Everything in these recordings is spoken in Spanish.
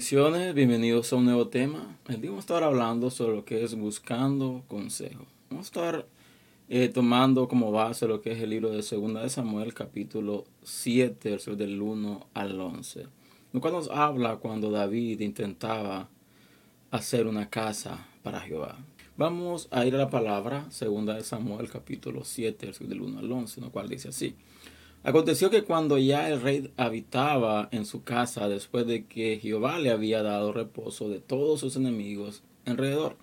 Bendiciones, bienvenidos a un nuevo tema. El día vamos a estar hablando sobre lo que es buscando consejo. Vamos a estar eh, tomando como base lo que es el libro de Segunda de Samuel, capítulo 7, versos del 1 al 11. Lo cual nos habla cuando David intentaba hacer una casa para Jehová. Vamos a ir a la palabra, Segunda de Samuel, capítulo 7, versos del 1 al 11, lo cual dice así. Aconteció que cuando ya el rey habitaba en su casa, después de que Jehová le había dado reposo de todos sus enemigos alrededor,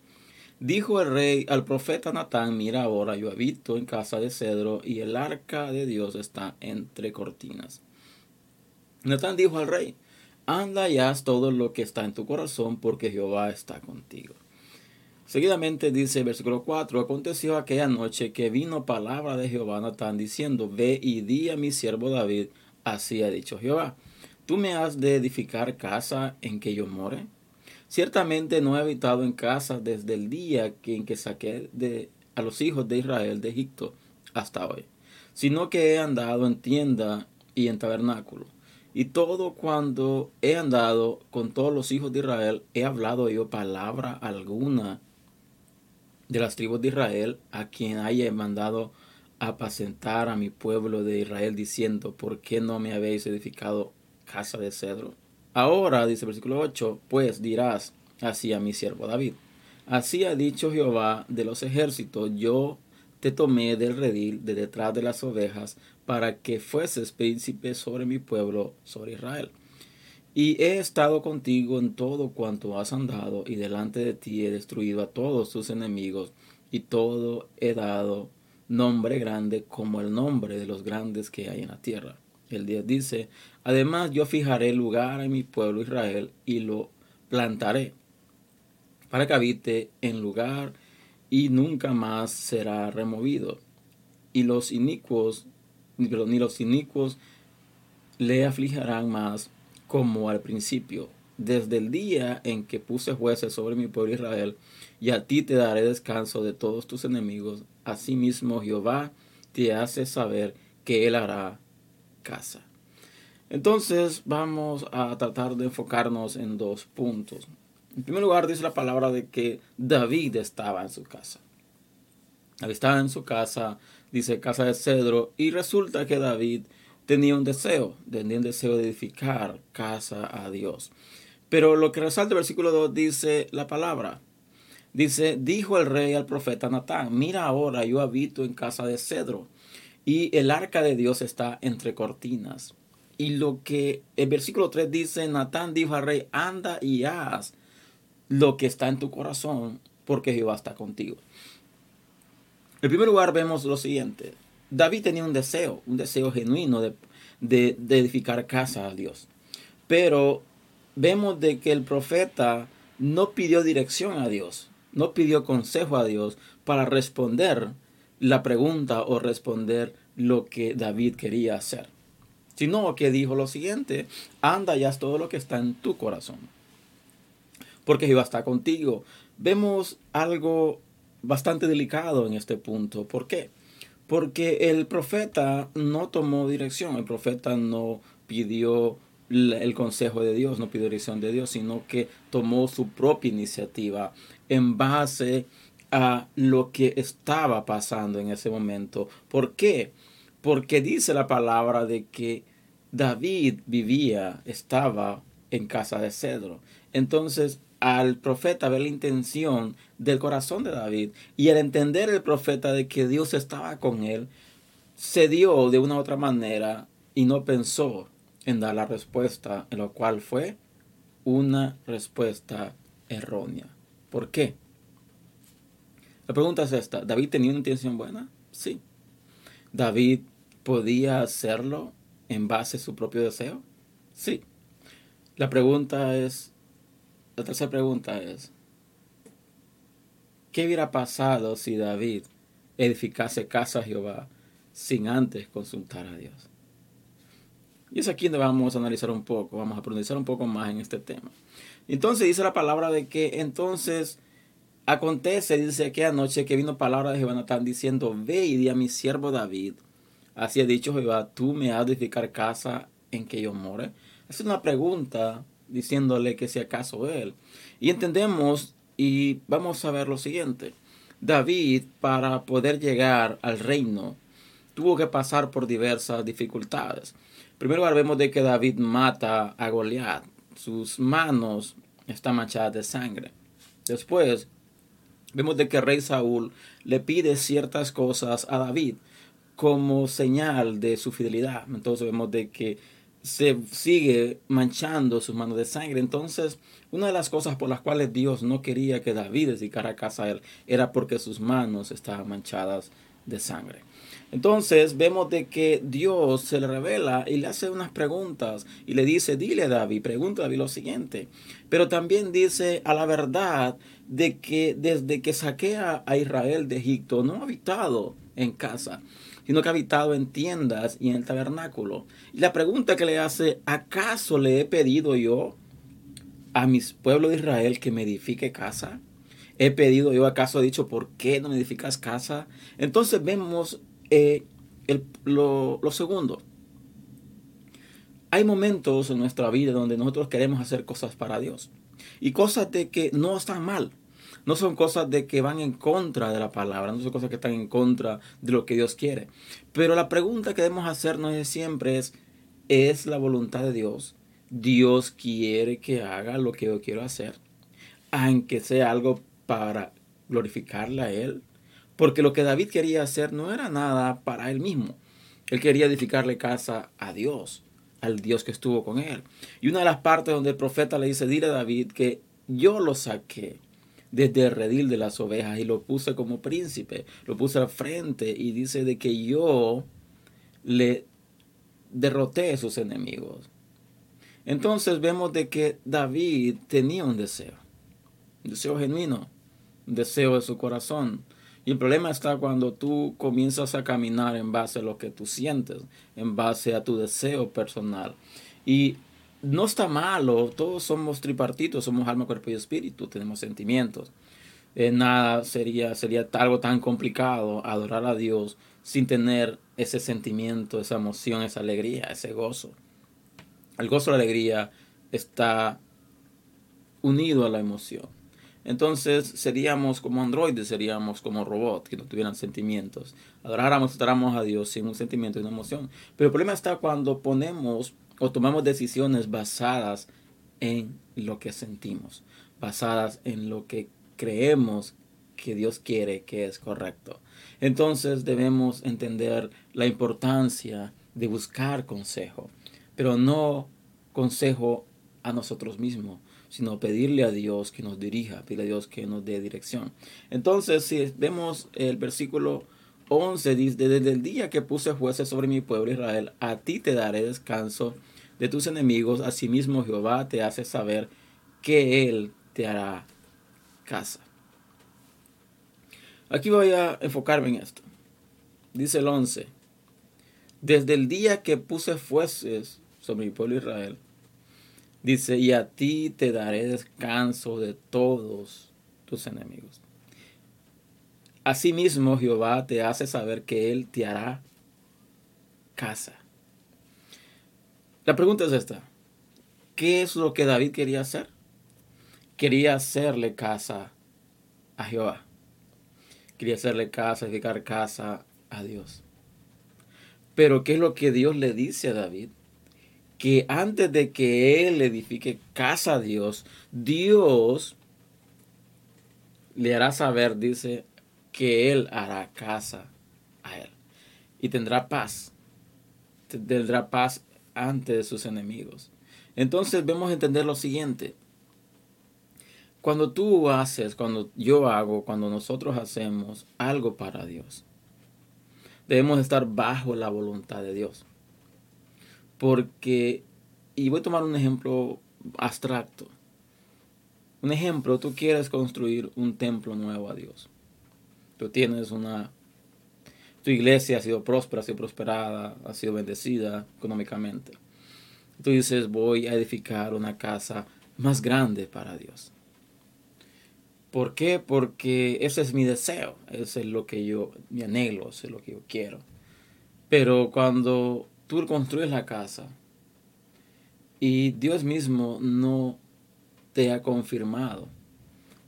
dijo el rey al profeta Natán, mira ahora, yo habito en casa de cedro y el arca de Dios está entre cortinas. Natán dijo al rey, anda y haz todo lo que está en tu corazón, porque Jehová está contigo. Seguidamente dice el versículo 4, aconteció aquella noche que vino palabra de Jehová a Natán diciendo, ve y di a mi siervo David, así ha dicho Jehová, tú me has de edificar casa en que yo more. Ciertamente no he habitado en casa desde el día en que saqué de, a los hijos de Israel de Egipto hasta hoy, sino que he andado en tienda y en tabernáculo. Y todo cuando he andado con todos los hijos de Israel, he hablado yo palabra alguna de las tribus de Israel, a quien haya mandado apacentar a mi pueblo de Israel, diciendo, ¿por qué no me habéis edificado casa de cedro? Ahora, dice el versículo 8, pues dirás así a mi siervo David, así ha dicho Jehová de los ejércitos, yo te tomé del redil de detrás de las ovejas, para que fueses príncipe sobre mi pueblo, sobre Israel. Y he estado contigo en todo cuanto has andado, y delante de ti he destruido a todos tus enemigos, y todo he dado nombre grande como el nombre de los grandes que hay en la tierra. El 10 dice, además yo fijaré lugar en mi pueblo Israel y lo plantaré para que habite en lugar y nunca más será removido. Y los inicuos, ni los inicuos le afligirán más como al principio, desde el día en que puse jueces sobre mi pueblo Israel, y a ti te daré descanso de todos tus enemigos. Asimismo Jehová te hace saber que Él hará casa. Entonces vamos a tratar de enfocarnos en dos puntos. En primer lugar dice la palabra de que David estaba en su casa. David estaba en su casa, dice casa de cedro, y resulta que David tenía un deseo, tenía un deseo de edificar casa a Dios. Pero lo que resalta el versículo 2 dice la palabra. Dice, dijo el rey al profeta Natán, mira ahora yo habito en casa de cedro y el arca de Dios está entre cortinas. Y lo que el versículo 3 dice, Natán dijo al rey, anda y haz lo que está en tu corazón, porque Jehová está contigo. En primer lugar vemos lo siguiente, David tenía un deseo, un deseo genuino de, edificar casa a Dios. Pero vemos de que el profeta no pidió dirección a Dios, no pidió consejo a Dios para responder la pregunta o responder lo que David quería hacer, sino que dijo lo siguiente, anda y haz todo lo que está en tu corazón, porque Jehová está contigo. Vemos algo bastante delicado en este punto. ¿Por qué? Porque el profeta no tomó dirección, el profeta no pidió el consejo de Dios, no pidió dirección de Dios, sino que tomó su propia iniciativa en base a lo que estaba pasando en ese momento. ¿Por qué? Porque dice la palabra de que David vivía, estaba en casa de cedro. Entonces, al profeta ver la intención del corazón de David y al entender el profeta de que Dios estaba con él, se dio de una otra manera y no pensó en dar la respuesta, en lo cual fue una respuesta errónea. ¿Por qué? La pregunta es esta, ¿David tenía una intención buena? Sí. ¿David podía hacerlo en base a su propio deseo? Sí. La pregunta es, la tercera pregunta es, ¿qué hubiera pasado si David edificase casa a Jehová sin antes consultar a Dios? Y es aquí donde vamos a analizar un poco, vamos a profundizar un poco más en este tema. Entonces dice la palabra de que entonces acontece, dice que anoche que vino palabra de Jehová Natán diciendo, ve y di a mi siervo David, así ha dicho Jehová, tú me has de edificar casa en que yo more. Es una pregunta diciéndole que si acaso él. Y entendemos y vamos a ver lo siguiente. David, para poder llegar al reino, tuvo que pasar por diversas dificultades. Primero vemos de que David mata a Goliat. Sus manos están manchadas de sangre. Después vemos de que rey Saúl le pide ciertas cosas a David como señal de su fidelidad. Entonces vemos de que se sigue manchando sus manos de sangre. Entonces, una de las cosas por las cuales Dios no quería que David dedicara casa a él era porque sus manos estaban manchadas de sangre. Entonces vemos de que Dios se le revela y le hace unas preguntas y le dice, dile David, pregunta a David lo siguiente. Pero también dice a la verdad de que desde que saquea a Israel de Egipto no ha habitado en casa, sino que ha habitado en tiendas y en el tabernáculo. Y la pregunta que le hace, ¿acaso le he pedido yo a mis pueblo de Israel que me edifique casa? ¿He pedido yo acaso he dicho, ¿por qué no me edificas casa? Entonces vemos eh, lo, lo segundo. Hay momentos en nuestra vida donde nosotros queremos hacer cosas para Dios. Y cosas de que no están mal no son cosas de que van en contra de la palabra, no son cosas que están en contra de lo que Dios quiere. Pero la pregunta que debemos hacernos siempre es, ¿es la voluntad de Dios? Dios quiere que haga lo que yo quiero hacer, aunque sea algo para glorificarle a Él. Porque lo que David quería hacer no era nada para él mismo. Él quería edificarle casa a Dios, al Dios que estuvo con él. Y una de las partes donde el profeta le dice, dile a David que yo lo saqué desde el redil de las ovejas y lo puse como príncipe, lo puse al frente y dice de que yo le derroté a sus enemigos. Entonces vemos de que David tenía un deseo, un deseo genuino, un deseo de su corazón. Y el problema está cuando tú comienzas a caminar en base a lo que tú sientes, en base a tu deseo personal. Y no está malo, todos somos tripartitos, somos alma, cuerpo y espíritu, tenemos sentimientos. Eh, nada sería, sería algo tan complicado adorar a Dios sin tener ese sentimiento, esa emoción, esa alegría, ese gozo. El gozo, la alegría está unido a la emoción. Entonces seríamos como androides, seríamos como robots que no tuvieran sentimientos. Adoráramos, adoráramos a Dios sin un sentimiento y una emoción. Pero el problema está cuando ponemos o tomamos decisiones basadas en lo que sentimos, basadas en lo que creemos que Dios quiere que es correcto. Entonces debemos entender la importancia de buscar consejo, pero no consejo a nosotros mismos, sino pedirle a Dios que nos dirija, pedirle a Dios que nos dé dirección. Entonces, si vemos el versículo 11 dice, desde el día que puse jueces sobre mi pueblo Israel, a ti te daré descanso de tus enemigos, asimismo Jehová te hace saber que Él te hará casa. Aquí voy a enfocarme en esto. Dice el 11, desde el día que puse jueces sobre mi pueblo Israel, dice, y a ti te daré descanso de todos tus enemigos. Asimismo, Jehová te hace saber que Él te hará casa. La pregunta es esta. ¿Qué es lo que David quería hacer? Quería hacerle casa a Jehová. Quería hacerle casa, edificar casa a Dios. Pero ¿qué es lo que Dios le dice a David? Que antes de que él edifique casa a Dios, Dios le hará saber, dice, que Él hará casa a Él. Y tendrá paz. Tendrá paz ante sus enemigos. Entonces vemos entender lo siguiente. Cuando tú haces, cuando yo hago, cuando nosotros hacemos algo para Dios, debemos estar bajo la voluntad de Dios. Porque, y voy a tomar un ejemplo abstracto. Un ejemplo, tú quieres construir un templo nuevo a Dios tú tienes una... Tu iglesia ha sido próspera, ha sido prosperada, ha sido bendecida económicamente. Tú dices, voy a edificar una casa más grande para Dios. ¿Por qué? Porque ese es mi deseo, ese es lo que yo, mi anhelo, ese es lo que yo quiero. Pero cuando tú construyes la casa, Y Dios mismo no te ha confirmado.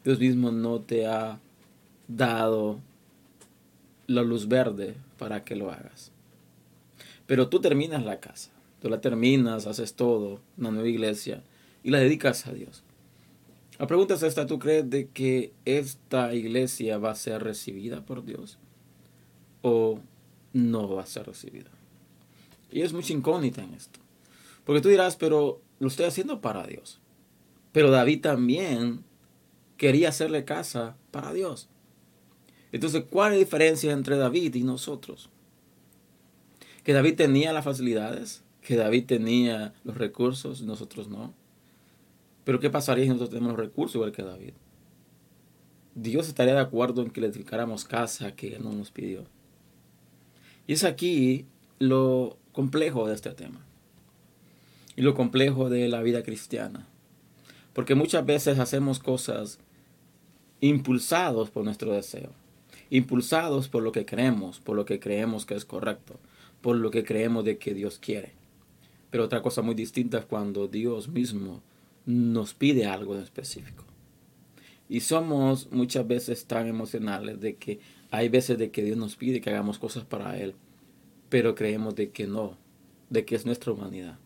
Dios mismo no te ha dado la luz verde para que lo hagas. Pero tú terminas la casa, tú la terminas, haces todo, una nueva iglesia, y la dedicas a Dios. La pregunta es esta, ¿tú crees de que esta iglesia va a ser recibida por Dios? ¿O no va a ser recibida? Y es mucha incógnita en esto. Porque tú dirás, pero lo estoy haciendo para Dios. Pero David también quería hacerle casa para Dios. Entonces, ¿cuál es la diferencia entre David y nosotros? Que David tenía las facilidades, que David tenía los recursos, nosotros no. Pero ¿qué pasaría si nosotros tenemos los recursos igual que David? Dios estaría de acuerdo en que le dedicáramos casa que Él no nos pidió. Y es aquí lo complejo de este tema. Y lo complejo de la vida cristiana. Porque muchas veces hacemos cosas impulsados por nuestro deseo impulsados por lo que creemos, por lo que creemos que es correcto, por lo que creemos de que Dios quiere. Pero otra cosa muy distinta es cuando Dios mismo nos pide algo en específico. Y somos muchas veces tan emocionales de que hay veces de que Dios nos pide que hagamos cosas para Él, pero creemos de que no, de que es nuestra humanidad.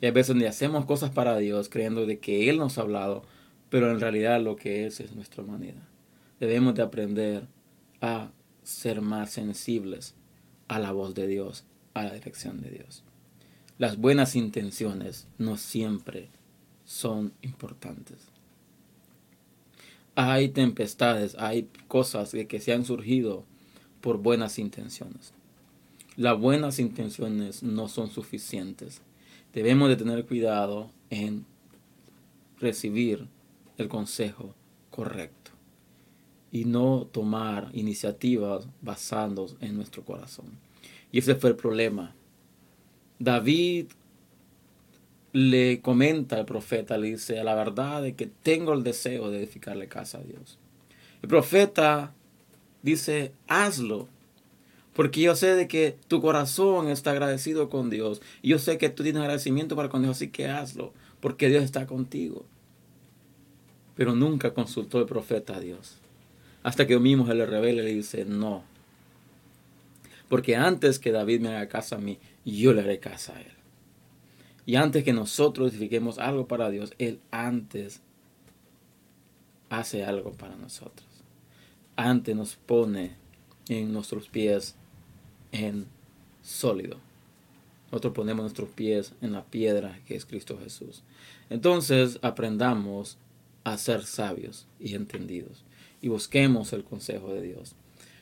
Y hay veces donde hacemos cosas para Dios creyendo de que Él nos ha hablado, pero en realidad lo que es es nuestra humanidad. Debemos de aprender a ser más sensibles a la voz de Dios, a la dirección de Dios. Las buenas intenciones no siempre son importantes. Hay tempestades, hay cosas que, se han surgido por buenas intenciones. Las buenas intenciones no son suficientes. Debemos de tener cuidado en recibir el consejo correcto y no tomar iniciativas basadas en nuestro corazón. Y ese fue el problema. David le comenta al profeta, le dice la verdad de que tengo el deseo de edificarle casa a Dios. El profeta dice, hazlo, porque yo sé de que tu corazón está agradecido con Dios. Y yo sé que tú tienes agradecimiento para con Dios, así que hazlo, porque Dios está contigo. Pero nunca consultó el profeta a Dios. Hasta que mismo se le revela y le dice, no. Porque antes que David me haga casa a mí, yo le haré casa a él. Y antes que nosotros edifiquemos algo para Dios, Él antes hace algo para nosotros. Antes nos pone en nuestros pies en sólido. Nosotros ponemos nuestros pies en la piedra que es Cristo Jesús. Entonces aprendamos a ser sabios y entendidos y busquemos el consejo de Dios.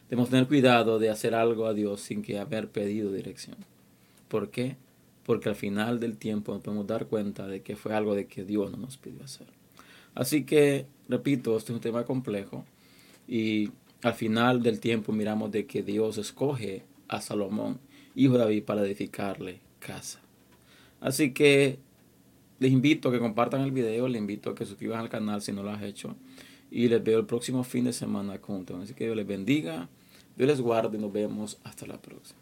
Debemos tener cuidado de hacer algo a Dios sin que haber pedido dirección. ¿Por qué? Porque al final del tiempo nos podemos dar cuenta de que fue algo de que Dios no nos pidió hacer. Así que, repito, este es un tema complejo y al final del tiempo miramos de que Dios escoge a Salomón, hijo de David, para edificarle casa. Así que les invito a que compartan el video, les invito a que suscriban al canal si no lo has hecho. Y les veo el próximo fin de semana con Así que Dios les bendiga, Dios les guarde y nos vemos hasta la próxima.